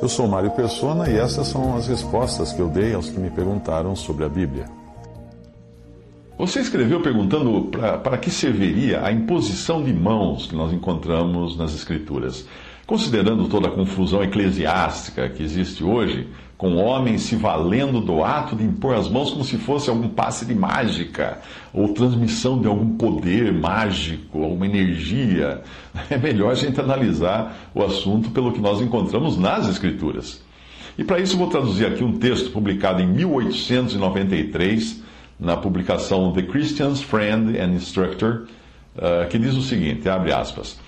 Eu sou Mário Persona e essas são as respostas que eu dei aos que me perguntaram sobre a Bíblia. Você escreveu perguntando para que serviria a imposição de mãos que nós encontramos nas Escrituras. Considerando toda a confusão eclesiástica que existe hoje, com homens se valendo do ato de impor as mãos como se fosse algum passe de mágica, ou transmissão de algum poder mágico, alguma energia, é melhor a gente analisar o assunto pelo que nós encontramos nas Escrituras. E para isso vou traduzir aqui um texto publicado em 1893 na publicação The Christian's Friend and Instructor, uh, que diz o seguinte, abre aspas,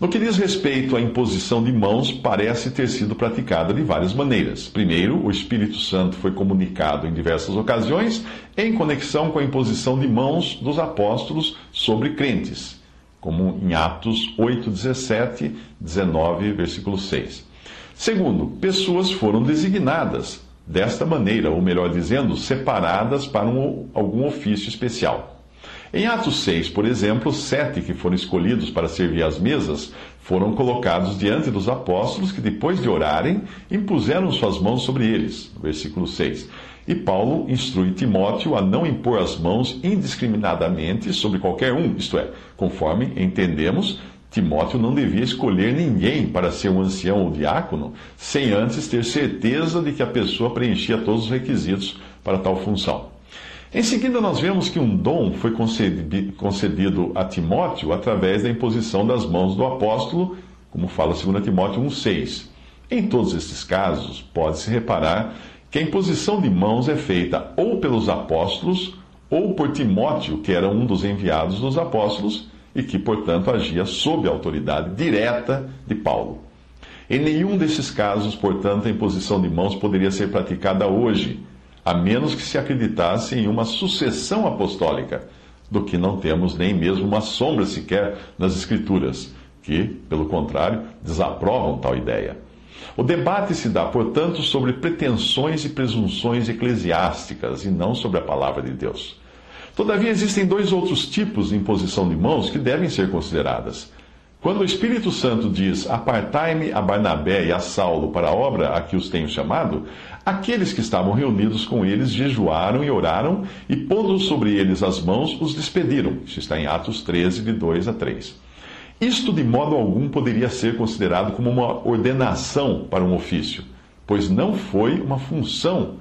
no que diz respeito à imposição de mãos, parece ter sido praticada de várias maneiras. Primeiro, o Espírito Santo foi comunicado em diversas ocasiões em conexão com a imposição de mãos dos apóstolos sobre crentes, como em Atos 8, 17, 19, versículo 6. Segundo, pessoas foram designadas desta maneira, ou melhor dizendo, separadas para um, algum ofício especial. Em Atos 6, por exemplo, sete que foram escolhidos para servir às mesas foram colocados diante dos apóstolos, que depois de orarem, impuseram suas mãos sobre eles. Versículo 6. E Paulo instrui Timóteo a não impor as mãos indiscriminadamente sobre qualquer um, isto é, conforme entendemos, Timóteo não devia escolher ninguém para ser um ancião ou diácono, sem antes ter certeza de que a pessoa preenchia todos os requisitos para tal função. Em seguida, nós vemos que um dom foi concedido a Timóteo através da imposição das mãos do apóstolo, como fala 2 Timóteo 1,6. Em todos estes casos, pode-se reparar que a imposição de mãos é feita ou pelos apóstolos ou por Timóteo, que era um dos enviados dos apóstolos e que, portanto, agia sob a autoridade direta de Paulo. Em nenhum desses casos, portanto, a imposição de mãos poderia ser praticada hoje, a menos que se acreditasse em uma sucessão apostólica, do que não temos nem mesmo uma sombra sequer nas Escrituras, que, pelo contrário, desaprovam tal ideia. O debate se dá, portanto, sobre pretensões e presunções eclesiásticas e não sobre a palavra de Deus. Todavia, existem dois outros tipos de imposição de mãos que devem ser consideradas. Quando o Espírito Santo diz: Apartai-me a Barnabé e a Saulo para a obra a que os tenho chamado, aqueles que estavam reunidos com eles jejuaram e oraram, e pondo sobre eles as mãos, os despediram. Isso está em Atos 13, de 2 a 3. Isto de modo algum poderia ser considerado como uma ordenação para um ofício, pois não foi uma função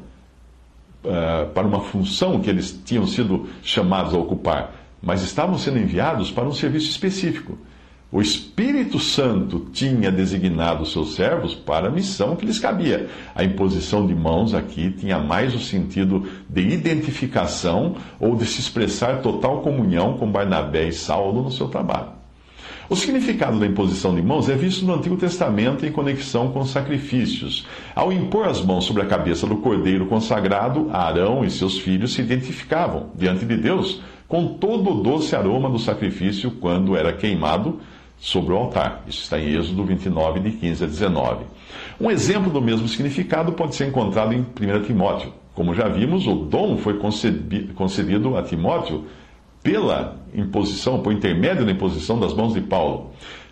uh, para uma função que eles tinham sido chamados a ocupar, mas estavam sendo enviados para um serviço específico. O Espírito Santo tinha designado seus servos para a missão que lhes cabia. A imposição de mãos aqui tinha mais o sentido de identificação ou de se expressar total comunhão com Barnabé e Saulo no seu trabalho. O significado da imposição de mãos é visto no Antigo Testamento em conexão com sacrifícios. Ao impor as mãos sobre a cabeça do cordeiro consagrado, Arão e seus filhos se identificavam diante de Deus com todo o doce aroma do sacrifício quando era queimado sobre o altar. Isso está em Êxodo 29, de 15 a 19. Um exemplo do mesmo significado pode ser encontrado em 1 Timóteo. Como já vimos, o dom foi concedido a Timóteo pela imposição, por intermédio da imposição das mãos de Paulo.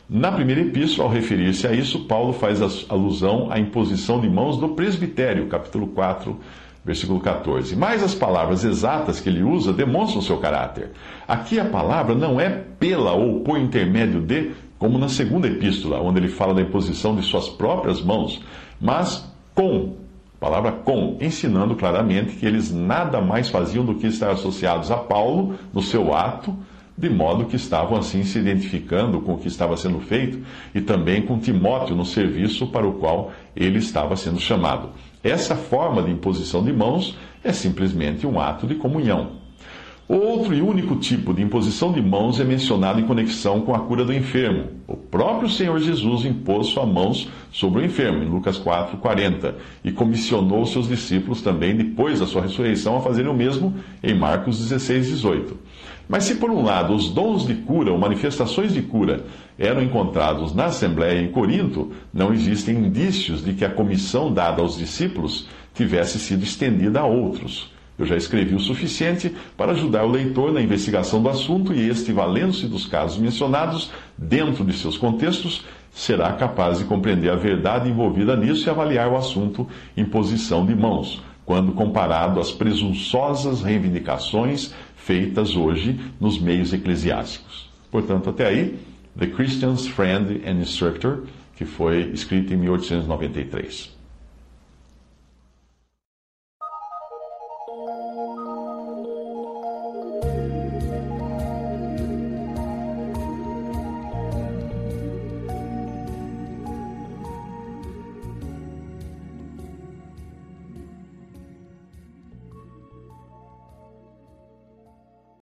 Na primeira epístola, ao referir-se a isso, Paulo faz alusão à imposição de mãos do presbitério, capítulo 4, versículo 14. Mas as palavras exatas que ele usa demonstram seu caráter. Aqui a palavra não é pela ou por intermédio de, como na segunda epístola, onde ele fala da imposição de suas próprias mãos, mas com palavra com, ensinando claramente que eles nada mais faziam do que estar associados a Paulo no seu ato, de modo que estavam assim se identificando com o que estava sendo feito e também com Timóteo no serviço para o qual ele estava sendo chamado. Essa forma de imposição de mãos é simplesmente um ato de comunhão. Outro e único tipo de imposição de mãos é mencionado em conexão com a cura do enfermo. O próprio Senhor Jesus impôs suas mãos sobre o enfermo, em Lucas 4, 40, e comissionou seus discípulos também, depois da sua ressurreição, a fazerem o mesmo em Marcos 16, 18. Mas se por um lado os dons de cura ou manifestações de cura eram encontrados na Assembleia em Corinto, não existem indícios de que a comissão dada aos discípulos tivesse sido estendida a outros. Eu já escrevi o suficiente para ajudar o leitor na investigação do assunto e este, valendo-se dos casos mencionados dentro de seus contextos, será capaz de compreender a verdade envolvida nisso e avaliar o assunto imposição de mãos, quando comparado às presunçosas reivindicações feitas hoje nos meios eclesiásticos. Portanto, até aí, The Christian's Friend and Instructor, que foi escrito em 1893. Thank you.